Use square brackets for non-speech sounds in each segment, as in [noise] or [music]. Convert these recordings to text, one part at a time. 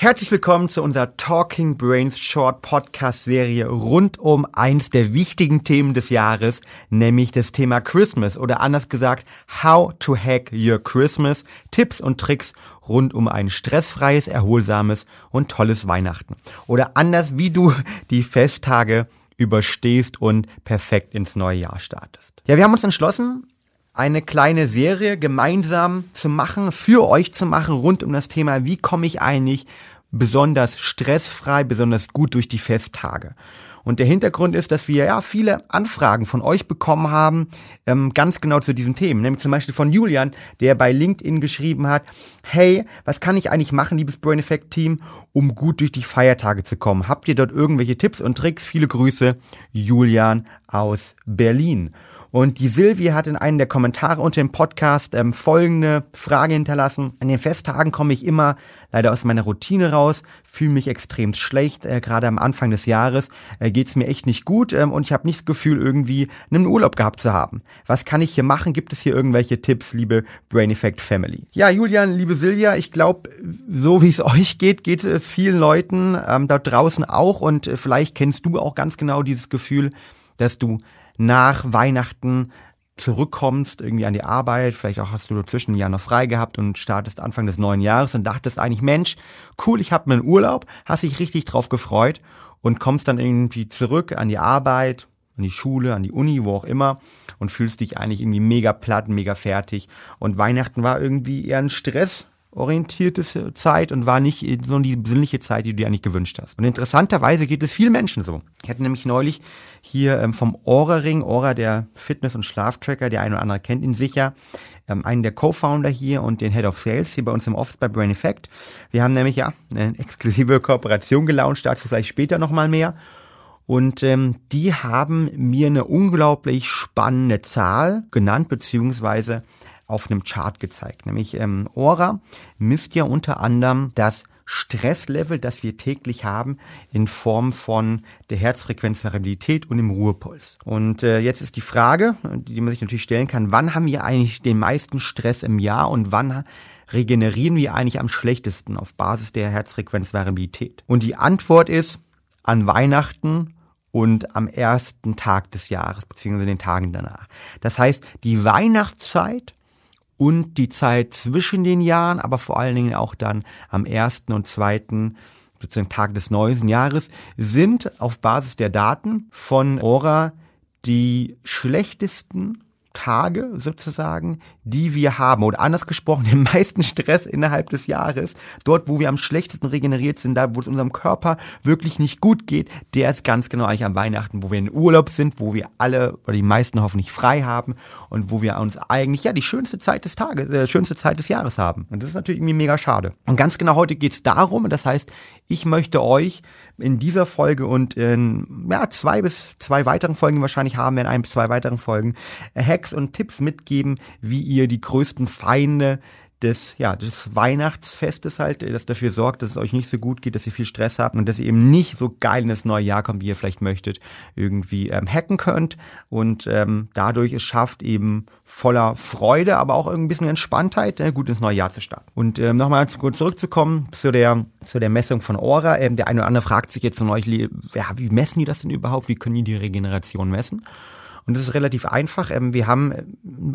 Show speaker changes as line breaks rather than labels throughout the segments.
Herzlich willkommen zu unserer Talking Brains Short Podcast Serie rund um eins der wichtigen Themen des Jahres, nämlich das Thema Christmas oder anders gesagt, How to Hack Your Christmas, Tipps und Tricks rund um ein stressfreies, erholsames und tolles Weihnachten. Oder anders, wie du die Festtage überstehst und perfekt ins neue Jahr startest. Ja, wir haben uns entschlossen, eine kleine Serie gemeinsam zu machen, für euch zu machen, rund um das Thema, wie komme ich eigentlich besonders stressfrei, besonders gut durch die Festtage. Und der Hintergrund ist, dass wir ja viele Anfragen von euch bekommen haben, ähm, ganz genau zu diesen Themen. Nämlich zum Beispiel von Julian, der bei LinkedIn geschrieben hat, hey, was kann ich eigentlich machen, liebes Brain Effect Team, um gut durch die Feiertage zu kommen? Habt ihr dort irgendwelche Tipps und Tricks? Viele Grüße, Julian aus Berlin. Und die Silvia hat in einem der Kommentare unter dem Podcast ähm, folgende Frage hinterlassen. An den Festtagen komme ich immer leider aus meiner Routine raus, fühle mich extrem schlecht. Äh, Gerade am Anfang des Jahres äh, geht es mir echt nicht gut ähm, und ich habe nicht das Gefühl, irgendwie einen Urlaub gehabt zu haben. Was kann ich hier machen? Gibt es hier irgendwelche Tipps, liebe Brain Effect Family? Ja, Julian, liebe Silvia, ich glaube, so wie es [laughs] euch geht, geht es vielen Leuten ähm, da draußen auch und äh, vielleicht kennst du auch ganz genau dieses Gefühl, dass du nach Weihnachten zurückkommst, irgendwie an die Arbeit, vielleicht auch hast du zwischen Jahr noch frei gehabt und startest Anfang des neuen Jahres und dachtest eigentlich, Mensch, cool, ich habe einen Urlaub, hast dich richtig drauf gefreut und kommst dann irgendwie zurück an die Arbeit, an die Schule, an die Uni, wo auch immer und fühlst dich eigentlich irgendwie mega platt, mega fertig. Und Weihnachten war irgendwie eher ein Stress orientierte Zeit und war nicht so die besinnliche Zeit, die du dir eigentlich gewünscht hast. Und interessanterweise geht es vielen Menschen so. Ich hatte nämlich neulich hier ähm, vom Aura-Ring, Aura, der Fitness- und Schlaftracker, der eine oder andere kennt ihn sicher, ähm, einen der Co-Founder hier und den Head of Sales hier bei uns im Office bei Brain Effect. Wir haben nämlich ja eine [laughs] exklusive Kooperation gelauncht, dazu vielleicht später nochmal mehr. Und ähm, die haben mir eine unglaublich spannende Zahl genannt, beziehungsweise auf einem Chart gezeigt. Nämlich ähm, Aura misst ja unter anderem das Stresslevel, das wir täglich haben, in Form von der Herzfrequenzvariabilität und dem Ruhepuls. Und äh, jetzt ist die Frage, die man sich natürlich stellen kann, wann haben wir eigentlich den meisten Stress im Jahr und wann regenerieren wir eigentlich am schlechtesten auf Basis der Herzfrequenzvariabilität? Und die Antwort ist an Weihnachten und am ersten Tag des Jahres, beziehungsweise den Tagen danach. Das heißt, die Weihnachtszeit und die Zeit zwischen den Jahren, aber vor allen Dingen auch dann am ersten und zweiten sozusagen Tag des neuen Jahres, sind auf Basis der Daten von Aura die schlechtesten Tage sozusagen, die wir haben, oder anders gesprochen, [laughs] den meisten Stress innerhalb des Jahres, dort, wo wir am schlechtesten regeneriert sind, da, wo es unserem Körper wirklich nicht gut geht, der ist ganz genau eigentlich am Weihnachten, wo wir in Urlaub sind, wo wir alle oder die meisten hoffentlich frei haben und wo wir uns eigentlich, ja, die schönste Zeit des Tages, äh, schönste Zeit des Jahres haben. Und das ist natürlich irgendwie mega schade. Und ganz genau heute geht es darum, das heißt, ich möchte euch in dieser Folge und in ja, zwei bis zwei weiteren Folgen wahrscheinlich haben wir in ein bis zwei weiteren Folgen äh, Hacks und Tipps mitgeben, wie ihr die größten Feinde des, ja, des Weihnachtsfestes halt, das dafür sorgt, dass es euch nicht so gut geht, dass ihr viel Stress habt und dass ihr eben nicht so geil in das neue Jahr kommt, wie ihr vielleicht möchtet, irgendwie ähm, hacken könnt und ähm, dadurch es schafft, eben voller Freude, aber auch ein bisschen Entspanntheit, äh, gut ins neue Jahr zu starten. Und ähm, nochmal kurz zurückzukommen zu der, zu der Messung von Aura. Ähm, der eine oder andere fragt sich jetzt von euch, ja, wie messen die das denn überhaupt? Wie können die die Regeneration messen? Und das ist relativ einfach. Ähm, wir haben äh,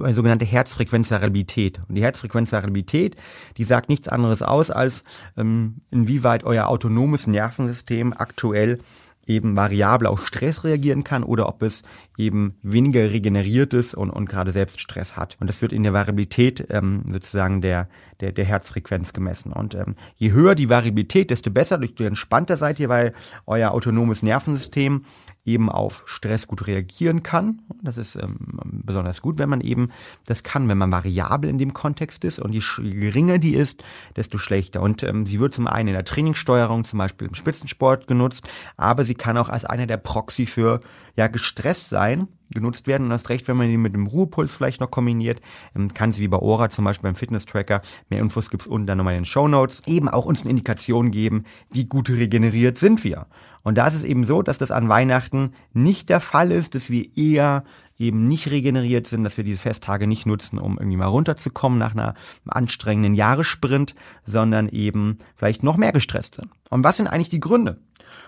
eine sogenannte Herzfrequenzvariabilität. Und die Herzfrequenzvariabilität, die sagt nichts anderes aus, als ähm, inwieweit euer autonomes Nervensystem aktuell eben variabel auf Stress reagieren kann oder ob es eben weniger regeneriert ist und, und gerade selbst Stress hat. Und das wird in der Variabilität ähm, sozusagen der, der, der Herzfrequenz gemessen. Und ähm, je höher die Variabilität, desto besser, desto entspannter seid ihr, weil euer autonomes Nervensystem eben auf Stress gut reagieren kann. Das ist ähm, besonders gut, wenn man eben das kann, wenn man variabel in dem Kontext ist. Und je geringer die ist, desto schlechter. Und ähm, sie wird zum einen in der Trainingssteuerung, zum Beispiel im Spitzensport genutzt, aber sie kann auch als einer der Proxy für ja gestresst sein genutzt werden. Und das recht, wenn man sie mit dem Ruhepuls vielleicht noch kombiniert, ähm, kann sie wie bei Ora zum Beispiel beim Fitness-Tracker, mehr Infos gibt's unten dann nochmal in den Show eben auch uns eine Indikation geben, wie gut regeneriert sind wir. Und da ist es eben so, dass das an Weihnachten nicht der Fall ist, dass wir eher eben nicht regeneriert sind, dass wir diese Festtage nicht nutzen, um irgendwie mal runterzukommen nach einer anstrengenden Jahressprint, sondern eben vielleicht noch mehr gestresst sind. Und was sind eigentlich die Gründe?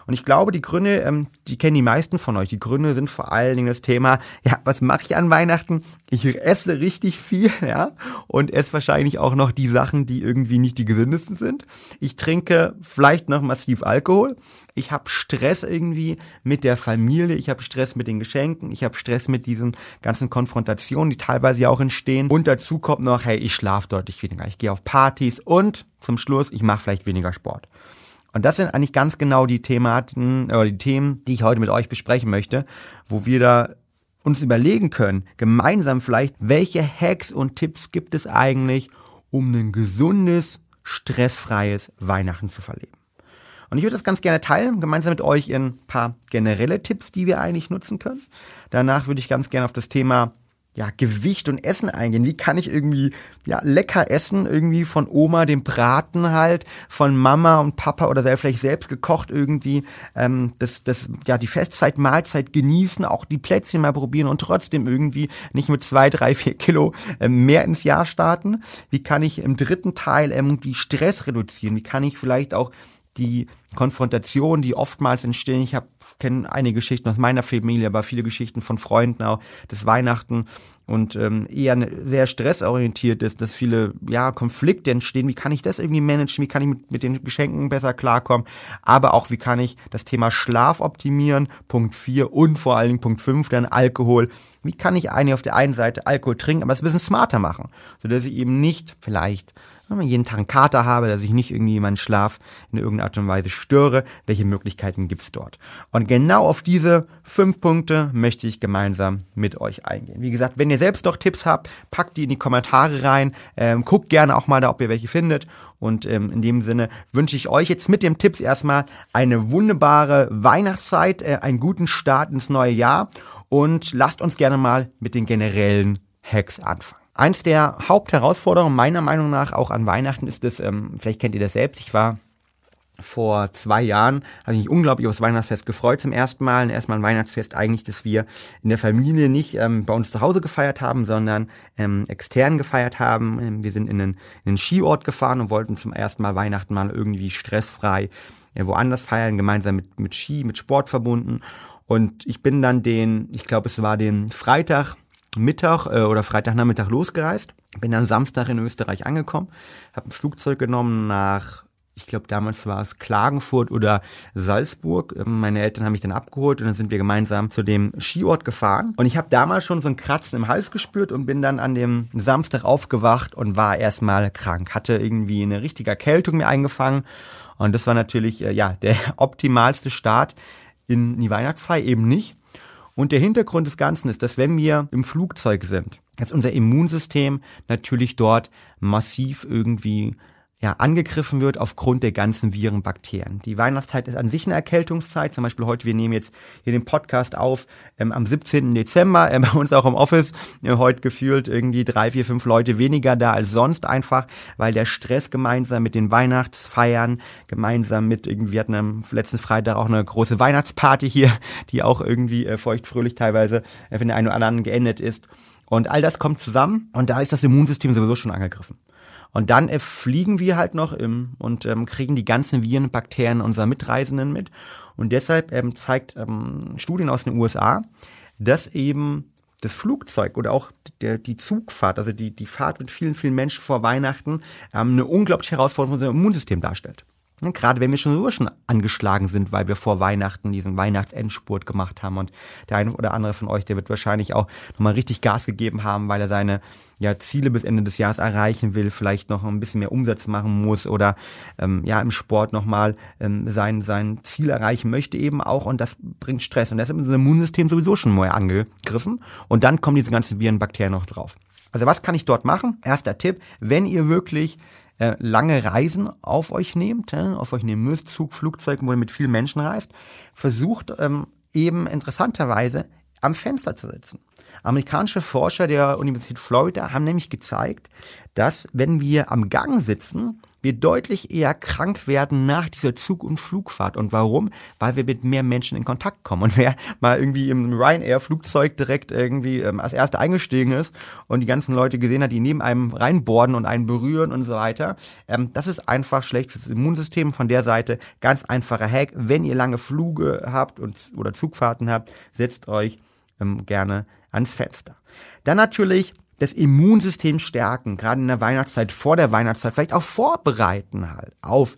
Und ich glaube, die Gründe, ähm, die kennen die meisten von euch. Die Gründe sind vor allen Dingen das Thema, ja, was mache ich an Weihnachten? Ich esse richtig viel, [laughs] ja, und esse wahrscheinlich auch noch die Sachen, die irgendwie nicht die gesündesten sind. Ich trinke vielleicht noch massiv Alkohol. Ich habe Stress irgendwie mit der Familie, ich habe Stress mit den Geschenken, ich habe Stress mit diesen ganzen Konfrontationen, die teilweise ja auch entstehen. Und dazu kommt noch, hey, ich schlafe deutlich weniger, ich gehe auf Partys und zum Schluss, ich mache vielleicht weniger Sport. Und das sind eigentlich ganz genau die Thematen oder die Themen, die ich heute mit euch besprechen möchte, wo wir da uns überlegen können, gemeinsam vielleicht, welche Hacks und Tipps gibt es eigentlich, um ein gesundes, stressfreies Weihnachten zu verleben. Und ich würde das ganz gerne teilen, gemeinsam mit euch in ein paar generelle Tipps, die wir eigentlich nutzen können. Danach würde ich ganz gerne auf das Thema ja, Gewicht und Essen eingehen. Wie kann ich irgendwie ja, lecker essen, irgendwie von Oma den Braten halt, von Mama und Papa oder vielleicht selbst gekocht irgendwie, ähm, das, das, ja, die Festzeit, Mahlzeit genießen, auch die Plätzchen mal probieren und trotzdem irgendwie nicht mit zwei, drei, vier Kilo äh, mehr ins Jahr starten. Wie kann ich im dritten Teil irgendwie Stress reduzieren? Wie kann ich vielleicht auch die Konfrontation, die oftmals entstehen. Ich kenne einige Geschichten aus meiner Familie, aber viele Geschichten von Freunden auch des Weihnachten und ähm, eher ne, sehr stressorientiert ist, dass viele ja Konflikte entstehen. Wie kann ich das irgendwie managen? Wie kann ich mit, mit den Geschenken besser klarkommen? Aber auch wie kann ich das Thema Schlaf optimieren? Punkt 4 und vor allen Dingen Punkt 5 dann Alkohol. Wie kann ich eigentlich auf der einen Seite Alkohol trinken, aber es ein bisschen smarter machen, sodass ich eben nicht vielleicht wenn man jeden Tag einen Kater habe, dass ich nicht irgendwie meinen Schlaf in irgendeiner Art und Weise störe, welche Möglichkeiten gibt's dort? Und genau auf diese fünf Punkte möchte ich gemeinsam mit euch eingehen. Wie gesagt, wenn ihr selbst noch Tipps habt, packt die in die Kommentare rein, ähm, guckt gerne auch mal da, ob ihr welche findet. Und ähm, in dem Sinne wünsche ich euch jetzt mit dem Tipps erstmal eine wunderbare Weihnachtszeit, äh, einen guten Start ins neue Jahr und lasst uns gerne mal mit den generellen Hacks anfangen. Eins der Hauptherausforderungen meiner Meinung nach auch an Weihnachten ist es, ähm, vielleicht kennt ihr das selbst, ich war vor zwei Jahren, habe ich mich unglaublich aufs Weihnachtsfest gefreut zum ersten Mal. Erstmal ein Weihnachtsfest eigentlich, dass wir in der Familie nicht ähm, bei uns zu Hause gefeiert haben, sondern ähm, extern gefeiert haben. Ähm, wir sind in einen, in einen Skiort gefahren und wollten zum ersten Mal Weihnachten mal irgendwie stressfrei äh, woanders feiern, gemeinsam mit, mit Ski, mit Sport verbunden. Und ich bin dann den, ich glaube es war den Freitag, Mittag äh, oder Freitagnachmittag losgereist. Bin dann Samstag in Österreich angekommen, habe ein Flugzeug genommen nach, ich glaube damals war es Klagenfurt oder Salzburg. Ähm, meine Eltern haben mich dann abgeholt und dann sind wir gemeinsam zu dem Skiort gefahren. Und ich habe damals schon so ein Kratzen im Hals gespürt und bin dann an dem Samstag aufgewacht und war erstmal krank. Hatte irgendwie eine richtige Erkältung mir eingefangen. Und das war natürlich äh, ja der [laughs] optimalste Start in die Weihnachtsfeier eben nicht. Und der Hintergrund des Ganzen ist, dass wenn wir im Flugzeug sind, dass unser Immunsystem natürlich dort massiv irgendwie ja, angegriffen wird aufgrund der ganzen Viren, Bakterien. Die Weihnachtszeit ist an sich eine Erkältungszeit. Zum Beispiel heute, wir nehmen jetzt hier den Podcast auf ähm, am 17. Dezember, äh, bei uns auch im Office, äh, heute gefühlt irgendwie drei, vier, fünf Leute weniger da als sonst einfach, weil der Stress gemeinsam mit den Weihnachtsfeiern, gemeinsam mit irgendwie, wir hatten am letzten Freitag auch eine große Weihnachtsparty hier, die auch irgendwie äh, feuchtfröhlich teilweise äh, für den einen oder anderen geendet ist. Und all das kommt zusammen und da ist das Immunsystem sowieso schon angegriffen. Und dann äh, fliegen wir halt noch im, und ähm, kriegen die ganzen Viren Bakterien unserer Mitreisenden mit. Und deshalb ähm, zeigt ähm, Studien aus den USA, dass eben das Flugzeug oder auch der, die Zugfahrt, also die, die Fahrt mit vielen, vielen Menschen vor Weihnachten, ähm, eine unglaubliche Herausforderung für unser Immunsystem darstellt. Ja, gerade wenn wir schon so schon angeschlagen sind, weil wir vor Weihnachten diesen Weihnachtsendspurt gemacht haben und der eine oder andere von euch, der wird wahrscheinlich auch nochmal richtig Gas gegeben haben, weil er seine ja, Ziele bis Ende des Jahres erreichen will, vielleicht noch ein bisschen mehr Umsatz machen muss oder ähm, ja im Sport nochmal ähm, sein, sein Ziel erreichen möchte eben auch und das bringt Stress und deshalb ist das Immunsystem sowieso schon mal angegriffen und dann kommen diese ganzen Viren, Bakterien noch drauf. Also was kann ich dort machen? Erster Tipp, wenn ihr wirklich äh, lange Reisen auf euch nehmt, äh, auf euch nehmen müsst, Zug, Flugzeug, wo ihr mit vielen Menschen reist, versucht ähm, eben interessanterweise am Fenster zu sitzen. Amerikanische Forscher der Universität Florida haben nämlich gezeigt, dass wenn wir am Gang sitzen, wir deutlich eher krank werden nach dieser Zug- und Flugfahrt. Und warum? Weil wir mit mehr Menschen in Kontakt kommen. Und wer mal irgendwie im Ryanair-Flugzeug direkt irgendwie ähm, als Erster eingestiegen ist und die ganzen Leute gesehen hat, die neben einem reinborden und einen berühren und so weiter, ähm, das ist einfach schlecht fürs Immunsystem. Von der Seite ganz einfacher Hack. Wenn ihr lange Flüge habt und, oder Zugfahrten habt, setzt euch ähm, gerne ans Fenster. Dann natürlich das Immunsystem stärken, gerade in der Weihnachtszeit, vor der Weihnachtszeit, vielleicht auch vorbereiten halt auf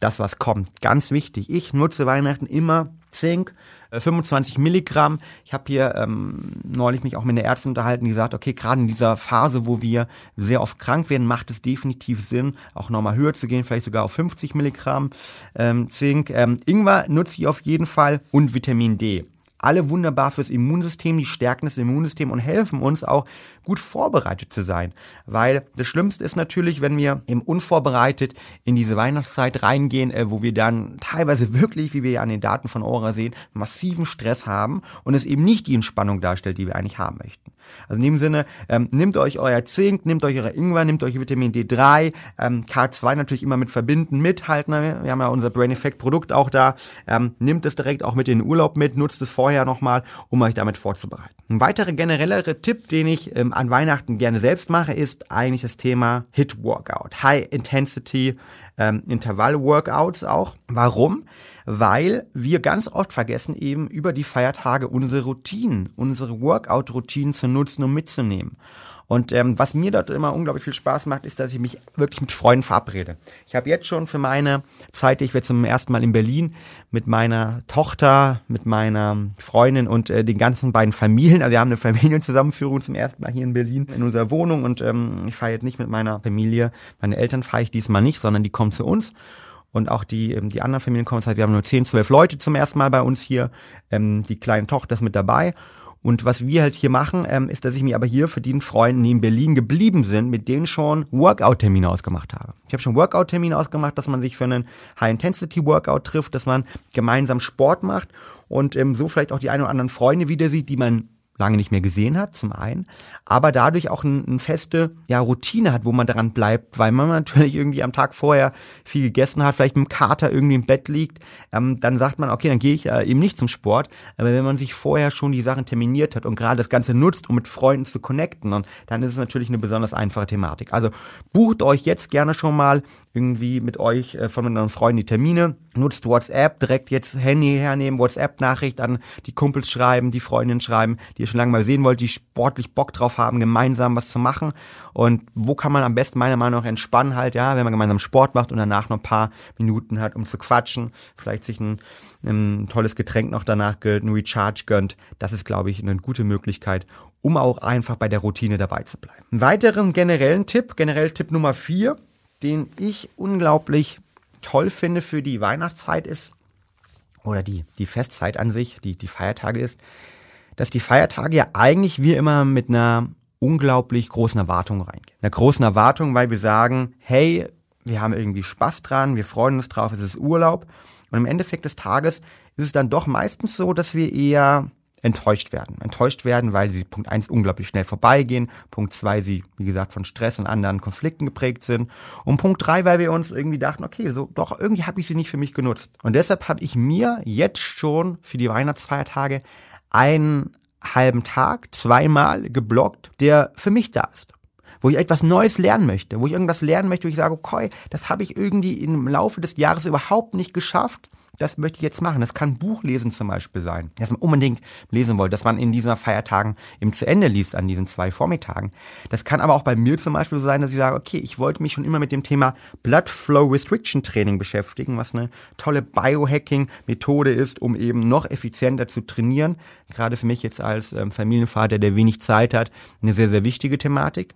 das, was kommt. Ganz wichtig. Ich nutze Weihnachten immer Zink, 25 äh, Milligramm. Ich habe hier ähm, neulich mich auch mit der Ärztin unterhalten, die gesagt, okay, gerade in dieser Phase, wo wir sehr oft krank werden, macht es definitiv Sinn, auch nochmal höher zu gehen, vielleicht sogar auf 50 Milligramm ähm, Zink. Ähm, Ingwer nutze ich auf jeden Fall und Vitamin D alle wunderbar fürs Immunsystem, die stärken das Immunsystem und helfen uns auch gut vorbereitet zu sein. Weil das Schlimmste ist natürlich, wenn wir eben unvorbereitet in diese Weihnachtszeit reingehen, äh, wo wir dann teilweise wirklich, wie wir ja an den Daten von Aura sehen, massiven Stress haben und es eben nicht die Entspannung darstellt, die wir eigentlich haben möchten. Also in dem Sinne, ähm, nehmt euch euer Zink, nehmt euch euer Ingwer, nehmt euch Vitamin D3, ähm, K2 natürlich immer mit verbinden, mithalten. Wir haben ja unser Brain Effect Produkt auch da. Ähm, nehmt es direkt auch mit in den Urlaub mit, nutzt es vorher nochmal, um euch damit vorzubereiten. Ein weiterer generellere Tipp, den ich ähm, an Weihnachten gerne selbst mache, ist eigentlich das Thema Hit Workout. High Intensity ähm, Intervall Workouts auch. Warum? Weil wir ganz oft vergessen eben über die Feiertage unsere Routinen, unsere Workout-Routinen zu nutzen und mitzunehmen. Und ähm, was mir dort immer unglaublich viel Spaß macht, ist, dass ich mich wirklich mit Freunden verabrede. Ich habe jetzt schon für meine Zeit, ich werde zum ersten Mal in Berlin mit meiner Tochter, mit meiner Freundin und äh, den ganzen beiden Familien, also wir haben eine Familienzusammenführung zum ersten Mal hier in Berlin in unserer Wohnung und ähm, ich fahre jetzt nicht mit meiner Familie, meine Eltern fahre ich diesmal nicht, sondern die kommen zu uns und auch die, ähm, die anderen Familien kommen. Das heißt, wir haben nur 10, 12 Leute zum ersten Mal bei uns hier. Ähm, die kleine Tochter ist mit dabei. Und was wir halt hier machen, ähm, ist, dass ich mir aber hier für die Freunde, die in Berlin geblieben sind, mit denen schon Workout-Termine ausgemacht habe. Ich habe schon Workout-Termine ausgemacht, dass man sich für einen High-Intensity-Workout trifft, dass man gemeinsam Sport macht und ähm, so vielleicht auch die ein oder anderen Freunde wieder sieht, die man lange nicht mehr gesehen hat, zum einen, aber dadurch auch eine ein feste ja, Routine hat, wo man daran bleibt, weil man [laughs] natürlich irgendwie am Tag vorher viel gegessen hat, vielleicht mit dem Kater irgendwie im Bett liegt, ähm, dann sagt man, okay, dann gehe ich äh, eben nicht zum Sport, aber wenn man sich vorher schon die Sachen terminiert hat und gerade das Ganze nutzt, um mit Freunden zu connecten, und dann ist es natürlich eine besonders einfache Thematik. Also bucht euch jetzt gerne schon mal irgendwie mit euch äh, von euren Freunden die Termine, nutzt WhatsApp, direkt jetzt Handy hernehmen, WhatsApp-Nachricht an die Kumpels schreiben, die Freundinnen schreiben, die ihr schon lange mal sehen wollt, die sportlich Bock drauf haben, gemeinsam was zu machen. Und wo kann man am besten meiner Meinung nach entspannen halt, ja, wenn man gemeinsam Sport macht und danach noch ein paar Minuten hat, um zu quatschen, vielleicht sich ein, ein tolles Getränk noch danach gönnt, ein Recharge gönnt. Das ist, glaube ich, eine gute Möglichkeit, um auch einfach bei der Routine dabei zu bleiben. Einen weiteren generellen Tipp, generell Tipp Nummer vier, den ich unglaublich toll finde für die Weihnachtszeit ist, oder die, die Festzeit an sich, die, die Feiertage ist, dass die Feiertage ja eigentlich wir immer mit einer unglaublich großen Erwartung reingehen. Einer großen Erwartung, weil wir sagen, hey, wir haben irgendwie Spaß dran, wir freuen uns drauf, es ist Urlaub. Und im Endeffekt des Tages ist es dann doch meistens so, dass wir eher enttäuscht werden. Enttäuscht werden, weil sie Punkt eins unglaublich schnell vorbeigehen, Punkt zwei sie, wie gesagt, von Stress und anderen Konflikten geprägt sind und Punkt drei weil wir uns irgendwie dachten, okay, so doch irgendwie habe ich sie nicht für mich genutzt. Und deshalb habe ich mir jetzt schon für die Weihnachtsfeiertage einen halben Tag zweimal geblockt, der für mich da ist. Wo ich etwas Neues lernen möchte, wo ich irgendwas lernen möchte, wo ich sage, okay, das habe ich irgendwie im Laufe des Jahres überhaupt nicht geschafft das möchte ich jetzt machen. Das kann Buchlesen zum Beispiel sein, dass man unbedingt lesen wollte, dass man in diesen Feiertagen eben zu Ende liest, an diesen zwei Vormittagen. Das kann aber auch bei mir zum Beispiel so sein, dass ich sage, okay, ich wollte mich schon immer mit dem Thema Blood Flow Restriction Training beschäftigen, was eine tolle Biohacking-Methode ist, um eben noch effizienter zu trainieren. Gerade für mich jetzt als ähm, Familienvater, der wenig Zeit hat, eine sehr, sehr wichtige Thematik.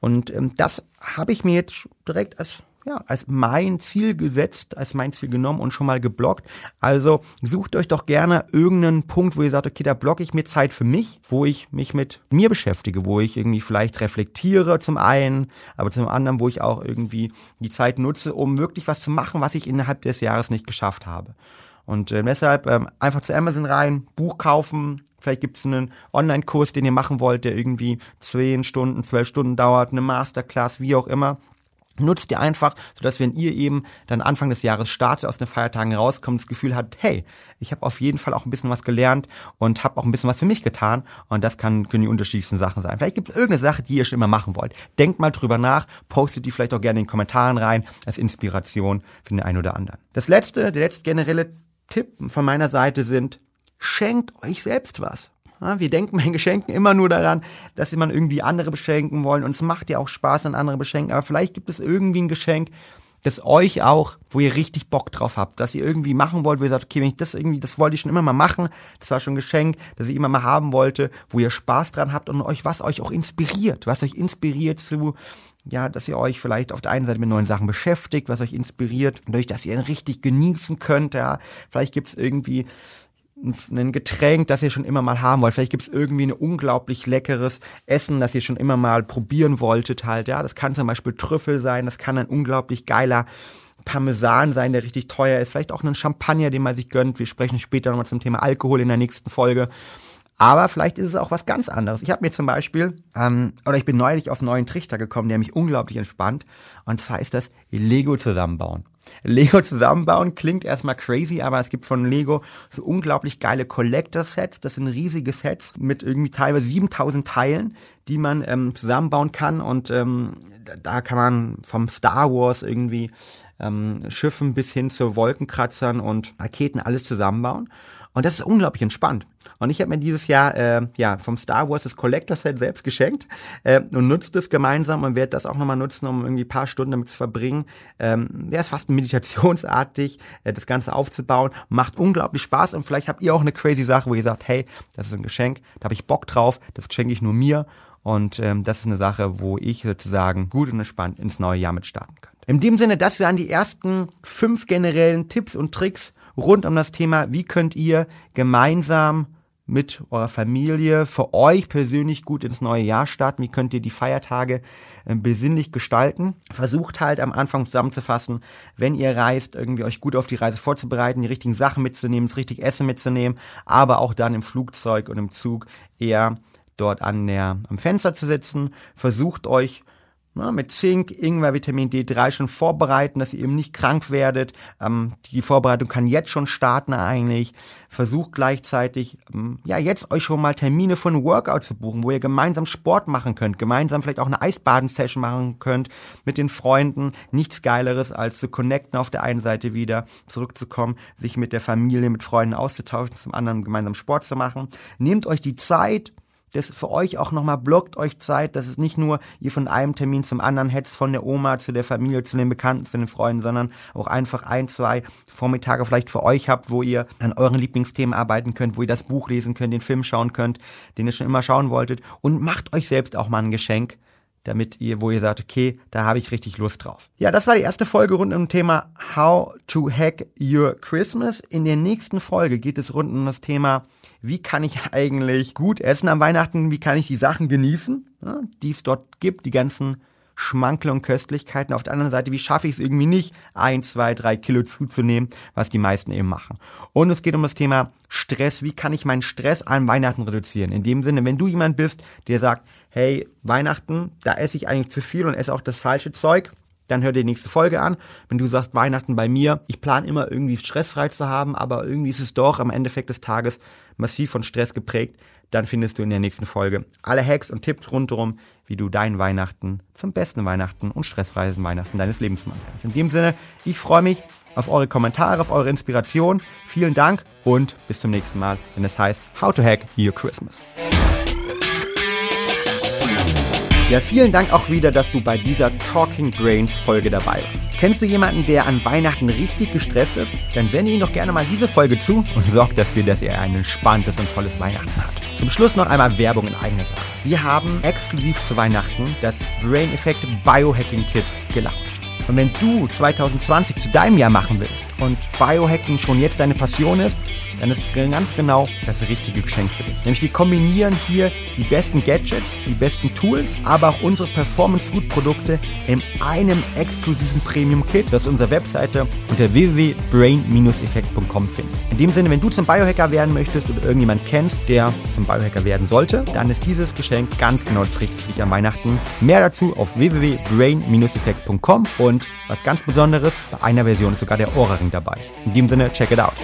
Und ähm, das habe ich mir jetzt direkt als ja, als mein Ziel gesetzt, als mein Ziel genommen und schon mal geblockt. Also sucht euch doch gerne irgendeinen Punkt, wo ihr sagt, okay, da blocke ich mir Zeit für mich, wo ich mich mit mir beschäftige, wo ich irgendwie vielleicht reflektiere zum einen, aber zum anderen, wo ich auch irgendwie die Zeit nutze, um wirklich was zu machen, was ich innerhalb des Jahres nicht geschafft habe. Und äh, deshalb ähm, einfach zu Amazon rein, Buch kaufen, vielleicht gibt es einen Online-Kurs, den ihr machen wollt, der irgendwie zehn Stunden, zwölf Stunden dauert, eine Masterclass, wie auch immer nutzt ihr einfach, sodass wenn ihr eben dann Anfang des Jahres startet, aus den Feiertagen rauskommt, das Gefühl hat, hey, ich habe auf jeden Fall auch ein bisschen was gelernt und habe auch ein bisschen was für mich getan und das kann, können die unterschiedlichsten Sachen sein. Vielleicht gibt es irgendeine Sache, die ihr schon immer machen wollt. Denkt mal drüber nach, postet die vielleicht auch gerne in den Kommentaren rein, als Inspiration für den einen oder anderen. Das letzte, der letzte generelle Tipp von meiner Seite sind, schenkt euch selbst was. Wir denken bei Geschenken immer nur daran, dass man irgendwie andere beschenken wollen. Und es macht ja auch Spaß, an andere beschenken. Aber vielleicht gibt es irgendwie ein Geschenk, das euch auch, wo ihr richtig Bock drauf habt, dass ihr irgendwie machen wollt, wo ihr sagt, okay, wenn ich das irgendwie, das wollte ich schon immer mal machen, das war schon ein Geschenk, das ich immer mal haben wollte, wo ihr Spaß dran habt und euch, was euch auch inspiriert, was euch inspiriert zu, ja, dass ihr euch vielleicht auf der einen Seite mit neuen Sachen beschäftigt, was euch inspiriert, durch dass ihr ihn richtig genießen könnt, ja. Vielleicht gibt's irgendwie ein Getränk, das ihr schon immer mal haben wollt. Vielleicht gibt es irgendwie ein unglaublich leckeres Essen, das ihr schon immer mal probieren wolltet halt. Ja, das kann zum Beispiel Trüffel sein, das kann ein unglaublich geiler Parmesan sein, der richtig teuer ist. Vielleicht auch ein Champagner, den man sich gönnt. Wir sprechen später nochmal zum Thema Alkohol in der nächsten Folge. Aber vielleicht ist es auch was ganz anderes. Ich habe mir zum Beispiel, ähm, oder ich bin neulich auf einen neuen Trichter gekommen, der mich unglaublich entspannt. Und zwar ist das Lego zusammenbauen. Lego zusammenbauen klingt erstmal crazy, aber es gibt von Lego so unglaublich geile Collector-Sets. Das sind riesige Sets mit irgendwie teilweise 7000 Teilen, die man ähm, zusammenbauen kann. Und ähm, da kann man vom Star Wars irgendwie ähm, Schiffen bis hin zu Wolkenkratzern und Raketen alles zusammenbauen. Und das ist unglaublich entspannt. Und ich habe mir dieses Jahr äh, ja vom Star Wars das Collector Set selbst geschenkt äh, und nutzt es gemeinsam und werde das auch nochmal nutzen, um irgendwie paar Stunden damit zu verbringen. Ähm, Wäre es fast [laughs] meditationsartig, äh, das Ganze aufzubauen. Macht unglaublich Spaß und vielleicht habt ihr auch eine crazy Sache, wo ihr sagt, hey, das ist ein Geschenk, da habe ich Bock drauf, das schenke ich nur mir. Und ähm, das ist eine Sache, wo ich sozusagen gut und entspannt ins neue Jahr mit starten kann. In dem Sinne, das wären die ersten fünf generellen Tipps und Tricks rund um das Thema, wie könnt ihr gemeinsam mit eurer Familie für euch persönlich gut ins neue Jahr starten? Wie könnt ihr die Feiertage äh, besinnlich gestalten? Versucht halt am Anfang zusammenzufassen, wenn ihr reist, irgendwie euch gut auf die Reise vorzubereiten, die richtigen Sachen mitzunehmen, das richtige Essen mitzunehmen, aber auch dann im Flugzeug und im Zug eher dort an der, am Fenster zu sitzen. Versucht euch mit Zink, Ingwer, Vitamin D3 schon vorbereiten, dass ihr eben nicht krank werdet. Ähm, die Vorbereitung kann jetzt schon starten eigentlich. Versucht gleichzeitig, ähm, ja, jetzt euch schon mal Termine ein Workout zu buchen, wo ihr gemeinsam Sport machen könnt, gemeinsam vielleicht auch eine Eisbaden-Session machen könnt mit den Freunden. Nichts Geileres, als zu connecten auf der einen Seite wieder, zurückzukommen, sich mit der Familie, mit Freunden auszutauschen, zum anderen gemeinsam Sport zu machen. Nehmt euch die Zeit, das für euch auch nochmal blockt euch Zeit, dass es nicht nur ihr von einem Termin zum anderen hetzt, von der Oma zu der Familie, zu den Bekannten, zu den Freunden, sondern auch einfach ein, zwei Vormittage vielleicht für euch habt, wo ihr an euren Lieblingsthemen arbeiten könnt, wo ihr das Buch lesen könnt, den Film schauen könnt, den ihr schon immer schauen wolltet. Und macht euch selbst auch mal ein Geschenk damit ihr, wo ihr sagt, okay, da habe ich richtig Lust drauf. Ja, das war die erste Folge rund um das Thema How to Hack Your Christmas. In der nächsten Folge geht es rund um das Thema wie kann ich eigentlich gut essen am Weihnachten, wie kann ich die Sachen genießen, ja, die es dort gibt, die ganzen Schmankel und Köstlichkeiten. Auf der anderen Seite, wie schaffe ich es irgendwie nicht, ein, zwei, drei Kilo zuzunehmen, was die meisten eben machen. Und es geht um das Thema Stress. Wie kann ich meinen Stress an Weihnachten reduzieren? In dem Sinne, wenn du jemand bist, der sagt, hey, Weihnachten, da esse ich eigentlich zu viel und esse auch das falsche Zeug, dann hör dir die nächste Folge an. Wenn du sagst, Weihnachten bei mir, ich plane immer irgendwie stressfrei zu haben, aber irgendwie ist es doch am Endeffekt des Tages massiv von Stress geprägt, dann findest du in der nächsten Folge alle Hacks und Tipps rundherum, wie du dein Weihnachten zum besten Weihnachten und stressfreien Weihnachten deines Lebens machen kannst. In dem Sinne, ich freue mich auf eure Kommentare, auf eure Inspiration. Vielen Dank und bis zum nächsten Mal, wenn es heißt How to Hack Your Christmas. Ja, vielen Dank auch wieder, dass du bei dieser Talking Brains Folge dabei warst. Kennst du jemanden, der an Weihnachten richtig gestresst ist? Dann sende ihm doch gerne mal diese Folge zu und sorg dafür, dass er ein entspanntes und tolles Weihnachten hat. Zum Schluss noch einmal Werbung in eigener Sache. Wir haben exklusiv zu Weihnachten das Brain Effect Biohacking Kit gelauncht. Und wenn du 2020 zu deinem Jahr machen willst und Biohacking schon jetzt deine Passion ist, dann ist ganz genau das richtige Geschenk für dich. Nämlich wir kombinieren hier die besten Gadgets, die besten Tools, aber auch unsere Performance Food Produkte in einem exklusiven Premium Kit, das unsere Webseite unter www.brain-effekt.com findest. In dem Sinne, wenn du zum Biohacker werden möchtest oder irgendjemand kennst, der zum Biohacker werden sollte, dann ist dieses Geschenk ganz genau das Richtige für dich an Weihnachten. Mehr dazu auf www.brain-effekt.com und was ganz Besonderes, bei einer Version ist sogar der Ohrring dabei. In dem Sinne, check it out.